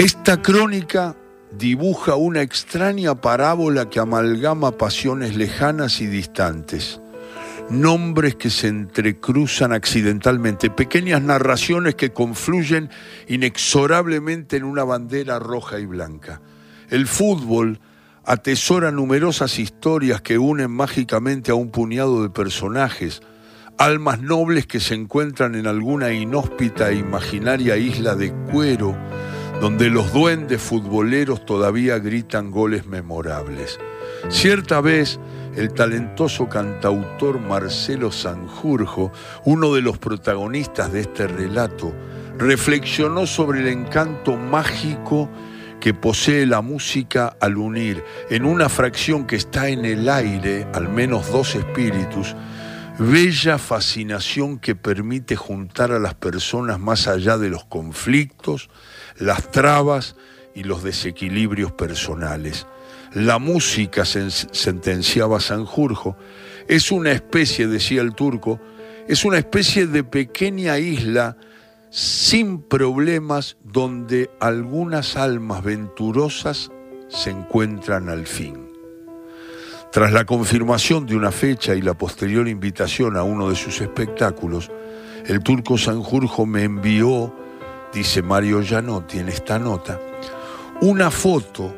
Esta crónica dibuja una extraña parábola que amalgama pasiones lejanas y distantes, nombres que se entrecruzan accidentalmente, pequeñas narraciones que confluyen inexorablemente en una bandera roja y blanca. El fútbol atesora numerosas historias que unen mágicamente a un puñado de personajes, almas nobles que se encuentran en alguna inhóspita e imaginaria isla de cuero, donde los duendes futboleros todavía gritan goles memorables. Cierta vez, el talentoso cantautor Marcelo Sanjurjo, uno de los protagonistas de este relato, reflexionó sobre el encanto mágico que posee la música al unir en una fracción que está en el aire, al menos dos espíritus, bella fascinación que permite juntar a las personas más allá de los conflictos, las trabas y los desequilibrios personales. La música, sentenciaba Sanjurjo, es una especie, decía el turco, es una especie de pequeña isla sin problemas donde algunas almas venturosas se encuentran al fin. Tras la confirmación de una fecha y la posterior invitación a uno de sus espectáculos, el turco Sanjurjo me envió dice Mario Gianotti en esta nota, una foto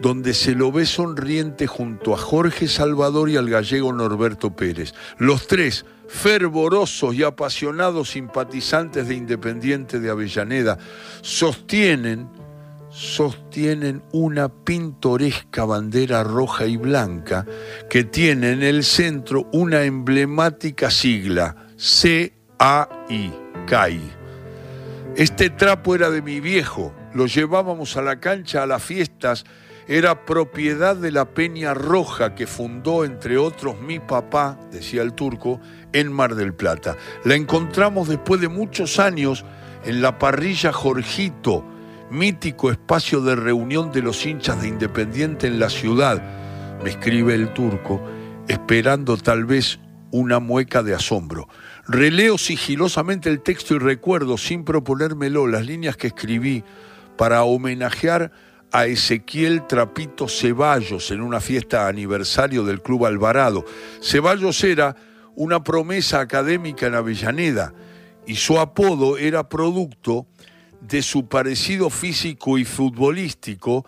donde se lo ve sonriente junto a Jorge Salvador y al gallego Norberto Pérez. Los tres, fervorosos y apasionados simpatizantes de Independiente de Avellaneda, sostienen, sostienen una pintoresca bandera roja y blanca que tiene en el centro una emblemática sigla, C-A-I, CAI este trapo era de mi viejo, lo llevábamos a la cancha a las fiestas, era propiedad de la Peña Roja que fundó, entre otros, mi papá, decía el turco, en Mar del Plata. La encontramos después de muchos años en la parrilla Jorgito, mítico espacio de reunión de los hinchas de Independiente en la ciudad, me escribe el turco, esperando tal vez una mueca de asombro. Releo sigilosamente el texto y recuerdo, sin proponérmelo, las líneas que escribí para homenajear a Ezequiel Trapito Ceballos en una fiesta aniversario del Club Alvarado. Ceballos era una promesa académica en Avellaneda y su apodo era producto de su parecido físico y futbolístico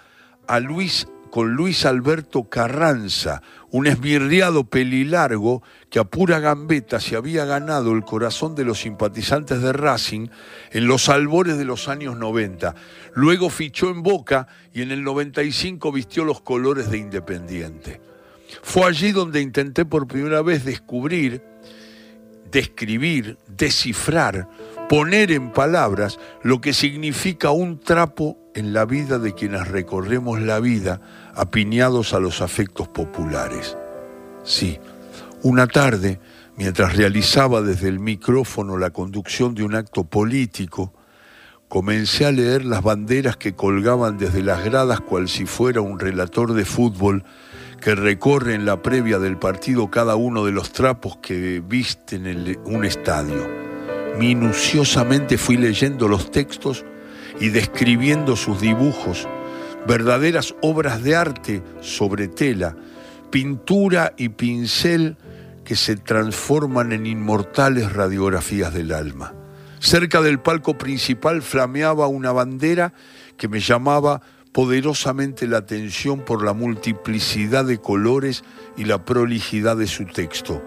a Luis con Luis Alberto Carranza, un esmirriado pelilargo que a pura gambeta se había ganado el corazón de los simpatizantes de Racing en los albores de los años 90. Luego fichó en Boca y en el 95 vistió los colores de Independiente. Fue allí donde intenté por primera vez descubrir, describir, descifrar, poner en palabras lo que significa un trapo en la vida de quienes recorremos la vida apiñados a los afectos populares. Sí, una tarde, mientras realizaba desde el micrófono la conducción de un acto político, comencé a leer las banderas que colgaban desde las gradas cual si fuera un relator de fútbol que recorre en la previa del partido cada uno de los trapos que visten en un estadio. Minuciosamente fui leyendo los textos y describiendo sus dibujos verdaderas obras de arte sobre tela, pintura y pincel que se transforman en inmortales radiografías del alma. Cerca del palco principal flameaba una bandera que me llamaba poderosamente la atención por la multiplicidad de colores y la prolijidad de su texto.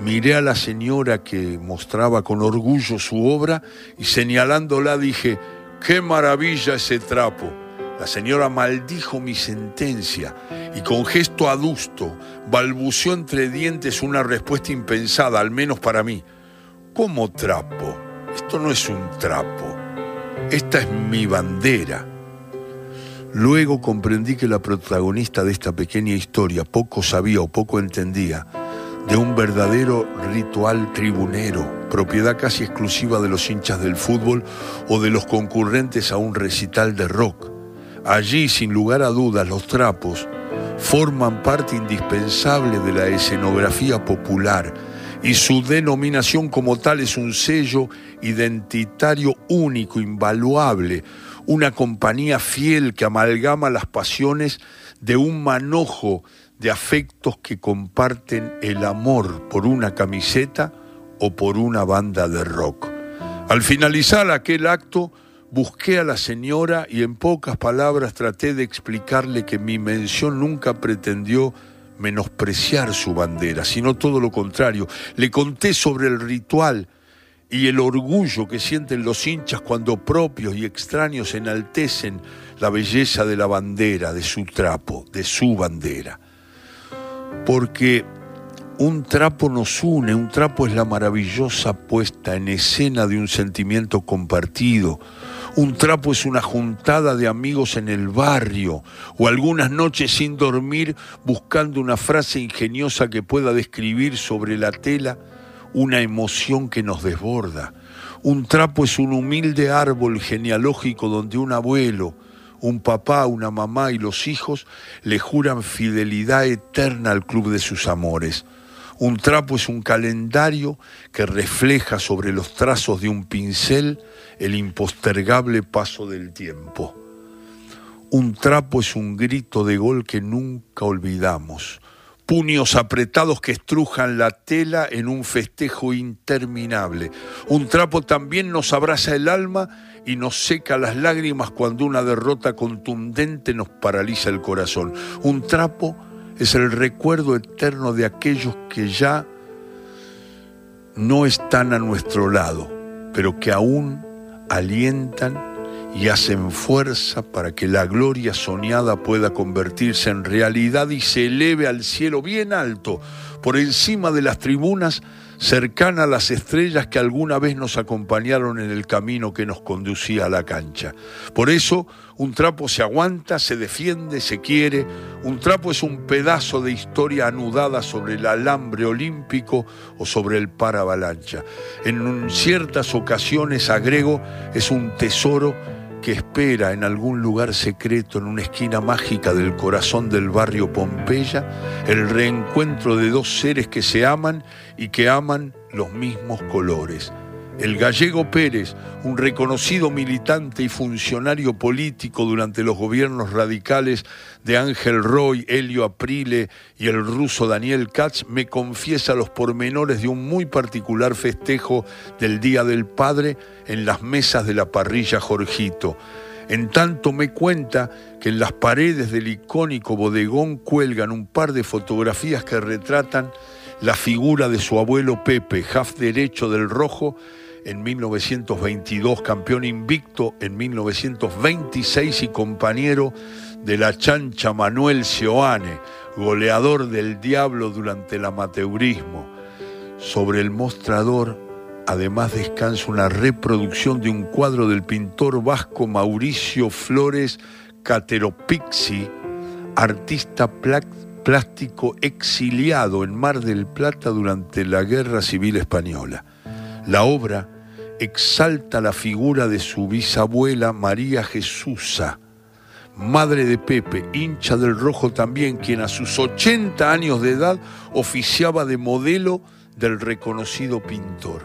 Miré a la señora que mostraba con orgullo su obra y señalándola dije, qué maravilla ese trapo la señora maldijo mi sentencia y con gesto adusto balbuceó entre dientes una respuesta impensada, al menos para mí. ¿Cómo trapo? Esto no es un trapo. Esta es mi bandera. Luego comprendí que la protagonista de esta pequeña historia poco sabía o poco entendía de un verdadero ritual tribunero, propiedad casi exclusiva de los hinchas del fútbol o de los concurrentes a un recital de rock. Allí, sin lugar a dudas, los trapos forman parte indispensable de la escenografía popular y su denominación como tal es un sello identitario único, invaluable, una compañía fiel que amalgama las pasiones de un manojo de afectos que comparten el amor por una camiseta o por una banda de rock. Al finalizar aquel acto, busqué a la señora y en pocas palabras traté de explicarle que mi mención nunca pretendió menospreciar su bandera, sino todo lo contrario. Le conté sobre el ritual y el orgullo que sienten los hinchas cuando propios y extraños enaltecen la belleza de la bandera, de su trapo, de su bandera. Porque un trapo nos une, un trapo es la maravillosa puesta en escena de un sentimiento compartido. Un trapo es una juntada de amigos en el barrio o algunas noches sin dormir buscando una frase ingeniosa que pueda describir sobre la tela una emoción que nos desborda. Un trapo es un humilde árbol genealógico donde un abuelo, un papá, una mamá y los hijos le juran fidelidad eterna al club de sus amores. Un trapo es un calendario que refleja sobre los trazos de un pincel el impostergable paso del tiempo. Un trapo es un grito de gol que nunca olvidamos, puños apretados que estrujan la tela en un festejo interminable. Un trapo también nos abraza el alma y nos seca las lágrimas cuando una derrota contundente nos paraliza el corazón. Un trapo es el recuerdo eterno de aquellos que ya no están a nuestro lado, pero que aún alientan y hacen fuerza para que la gloria soñada pueda convertirse en realidad y se eleve al cielo bien alto, por encima de las tribunas, cercana a las estrellas que alguna vez nos acompañaron en el camino que nos conducía a la cancha. Por eso, un trapo se aguanta, se defiende, se quiere. Un trapo es un pedazo de historia anudada sobre el alambre olímpico o sobre el paravalancha. En ciertas ocasiones, agrego, es un tesoro que espera en algún lugar secreto, en una esquina mágica del corazón del barrio Pompeya, el reencuentro de dos seres que se aman y que aman los mismos colores el gallego Pérez, un reconocido militante y funcionario político durante los gobiernos radicales de Ángel Roy, Helio Aprile y el ruso Daniel Katz, me confiesa los pormenores de un muy particular festejo del Día del Padre en las mesas de la parrilla Jorgito. En tanto me cuenta que en las paredes del icónico bodegón cuelgan un par de fotografías que retratan la figura de su abuelo Pepe, half derecho del rojo, en 1922, campeón invicto en 1926 y compañero de la chancha Manuel Seoane, goleador del Diablo durante el amateurismo. Sobre el mostrador, además descansa una reproducción de un cuadro del pintor vasco Mauricio Flores Cateropixi, artista plástico exiliado en Mar del Plata durante la Guerra Civil Española. La obra exalta la figura de su bisabuela María Jesusa, madre de Pepe, hincha del rojo también, quien a sus 80 años de edad oficiaba de modelo del reconocido pintor.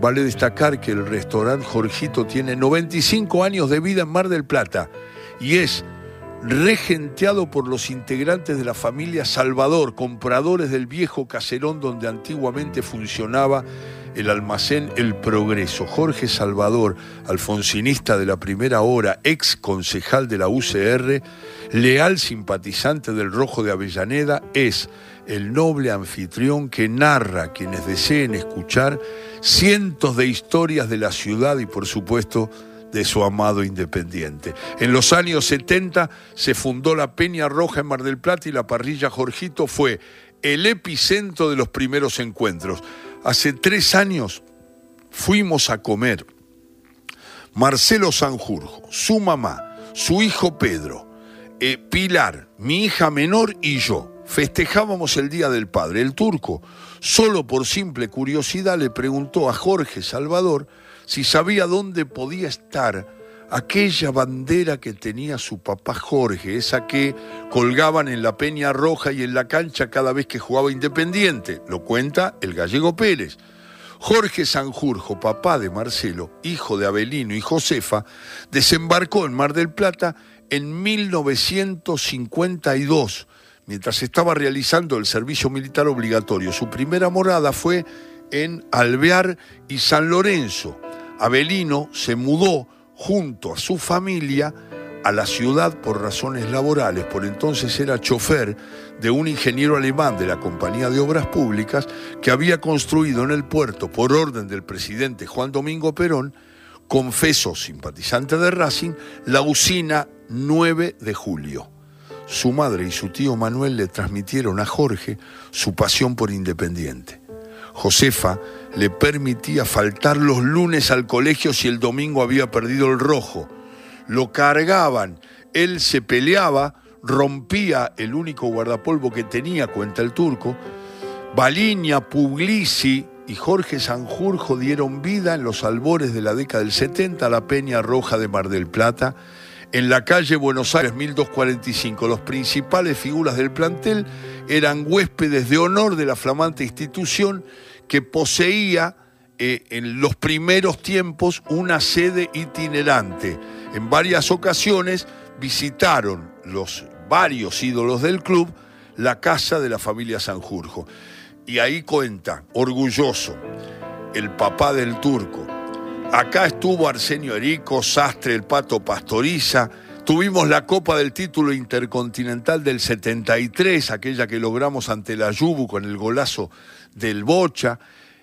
Vale destacar que el restaurante Jorgito tiene 95 años de vida en Mar del Plata y es regenteado por los integrantes de la familia Salvador, compradores del viejo caserón donde antiguamente funcionaba el almacén El Progreso. Jorge Salvador, alfonsinista de la primera hora, ex concejal de la UCR, leal simpatizante del Rojo de Avellaneda, es el noble anfitrión que narra quienes deseen escuchar cientos de historias de la ciudad y por supuesto de su amado Independiente. En los años 70 se fundó la Peña Roja en Mar del Plata y la parrilla Jorgito fue el epicentro de los primeros encuentros. Hace tres años fuimos a comer Marcelo Sanjurjo, su mamá, su hijo Pedro, eh, Pilar, mi hija menor y yo. Festejábamos el Día del Padre. El turco, solo por simple curiosidad, le preguntó a Jorge Salvador si sabía dónde podía estar aquella bandera que tenía su papá Jorge, esa que colgaban en la Peña Roja y en la cancha cada vez que jugaba Independiente, lo cuenta el gallego Pérez. Jorge Sanjurjo, papá de Marcelo, hijo de Abelino y Josefa, desembarcó en Mar del Plata en 1952, mientras estaba realizando el servicio militar obligatorio. Su primera morada fue en Alvear y San Lorenzo. Abelino se mudó junto a su familia a la ciudad por razones laborales. Por entonces era chofer de un ingeniero alemán de la Compañía de Obras Públicas que había construido en el puerto, por orden del presidente Juan Domingo Perón, confeso simpatizante de Racing, la usina 9 de julio. Su madre y su tío Manuel le transmitieron a Jorge su pasión por Independiente. Josefa le permitía faltar los lunes al colegio si el domingo había perdido el rojo. Lo cargaban, él se peleaba, rompía el único guardapolvo que tenía, cuenta el turco. Baliña, Puglisi y Jorge Sanjurjo dieron vida en los albores de la década del 70 a la Peña Roja de Mar del Plata. En la calle Buenos Aires 1245, los principales figuras del plantel eran huéspedes de honor de la flamante institución que poseía eh, en los primeros tiempos una sede itinerante. En varias ocasiones visitaron los varios ídolos del club la casa de la familia Sanjurjo. Y ahí cuenta, orgulloso, el papá del turco. Acá estuvo Arsenio Erico, Sastre, el Pato Pastoriza, Tuvimos la Copa del Título Intercontinental del 73, aquella que logramos ante la Yubu con el golazo del Bocha.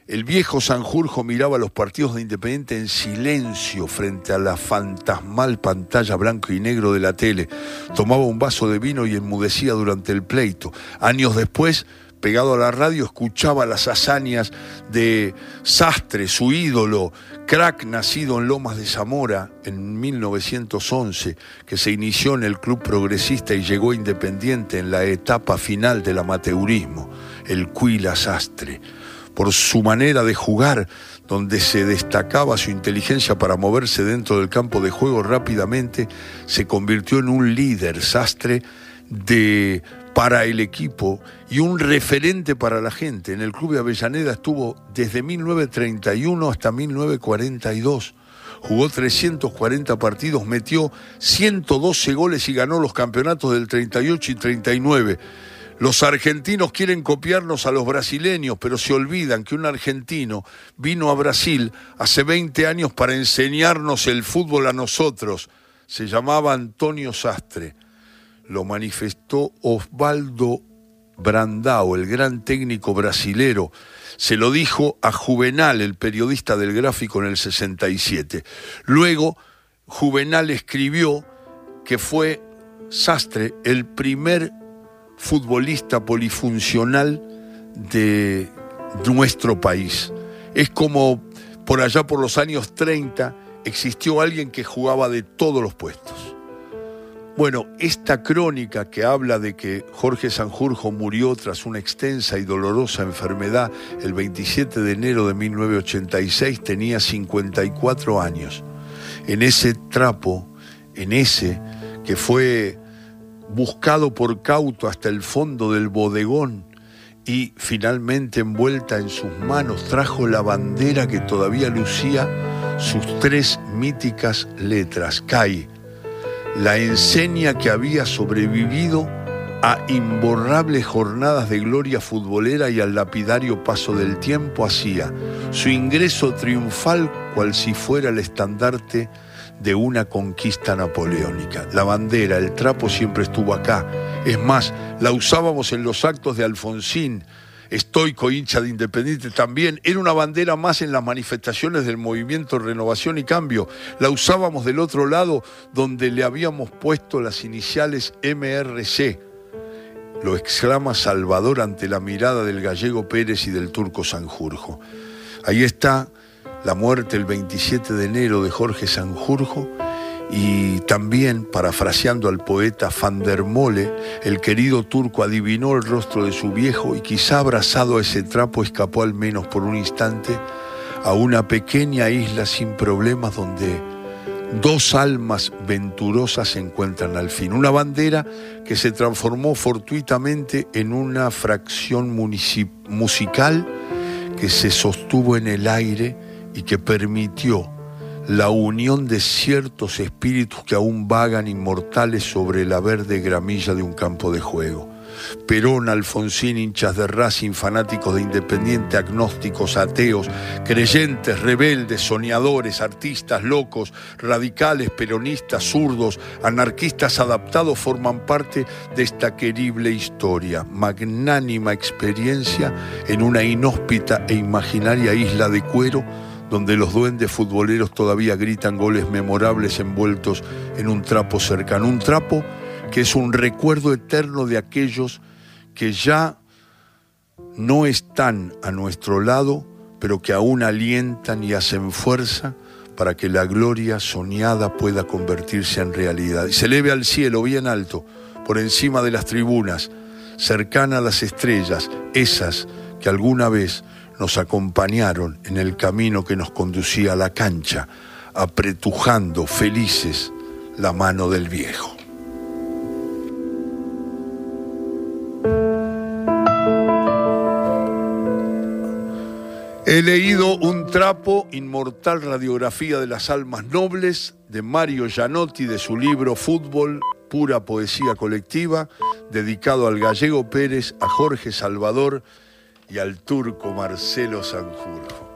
El viejo Sanjurjo miraba los partidos de Independiente en silencio frente a la fantasmal pantalla blanco y negro de la tele. Tomaba un vaso de vino y enmudecía durante el pleito. Años después pegado a la radio, escuchaba las hazañas de Sastre, su ídolo, crack nacido en Lomas de Zamora en 1911, que se inició en el Club Progresista y llegó independiente en la etapa final del amateurismo, el Cuila Sastre. Por su manera de jugar, donde se destacaba su inteligencia para moverse dentro del campo de juego rápidamente, se convirtió en un líder sastre de para el equipo y un referente para la gente. En el Club de Avellaneda estuvo desde 1931 hasta 1942. Jugó 340 partidos, metió 112 goles y ganó los campeonatos del 38 y 39. Los argentinos quieren copiarnos a los brasileños, pero se olvidan que un argentino vino a Brasil hace 20 años para enseñarnos el fútbol a nosotros. Se llamaba Antonio Sastre lo manifestó Osvaldo Brandao, el gran técnico brasilero. Se lo dijo a Juvenal, el periodista del gráfico, en el 67. Luego, Juvenal escribió que fue Sastre el primer futbolista polifuncional de nuestro país. Es como por allá por los años 30 existió alguien que jugaba de todos los puestos. Bueno, esta crónica que habla de que Jorge Sanjurjo murió tras una extensa y dolorosa enfermedad el 27 de enero de 1986 tenía 54 años. En ese trapo, en ese que fue buscado por cauto hasta el fondo del bodegón y finalmente envuelta en sus manos trajo la bandera que todavía lucía sus tres míticas letras, CAI la enseña que había sobrevivido a imborrables jornadas de gloria futbolera y al lapidario paso del tiempo hacía su ingreso triunfal cual si fuera el estandarte de una conquista napoleónica. La bandera, el trapo siempre estuvo acá. Es más, la usábamos en los actos de Alfonsín, estoico hincha de Independiente también, era una bandera más en las manifestaciones del movimiento Renovación y Cambio. La usábamos del otro lado donde le habíamos puesto las iniciales MRC. Lo exclama Salvador ante la mirada del gallego Pérez y del turco Sanjurjo. Ahí está la muerte el 27 de enero de Jorge Sanjurjo y también, parafraseando al poeta Van der Mole, el querido turco adivinó el rostro de su viejo y quizá abrazado a ese trapo escapó al menos por un instante a una pequeña isla sin problemas donde dos almas venturosas se encuentran al fin. Una bandera que se transformó fortuitamente en una fracción musical que se sostuvo en el aire y que permitió la unión de ciertos espíritus que aún vagan inmortales sobre la verde gramilla de un campo de juego. Perón, Alfonsín, hinchas de Racing, fanáticos de Independiente, agnósticos, ateos, creyentes, rebeldes, soñadores, artistas, locos, radicales, peronistas, zurdos, anarquistas adaptados forman parte de esta querible historia, magnánima experiencia en una inhóspita e imaginaria isla de cuero donde los duendes futboleros todavía gritan goles memorables envueltos en un trapo cercano, un trapo que es un recuerdo eterno de aquellos que ya no están a nuestro lado, pero que aún alientan y hacen fuerza para que la gloria soñada pueda convertirse en realidad. Y se eleve al cielo bien alto, por encima de las tribunas, cercana a las estrellas, esas que alguna vez nos acompañaron en el camino que nos conducía a la cancha, apretujando felices la mano del viejo. He leído Un trapo, inmortal radiografía de las almas nobles de Mario Gianotti de su libro Fútbol, pura poesía colectiva, dedicado al gallego Pérez, a Jorge Salvador y al turco Marcelo Sanjurjo.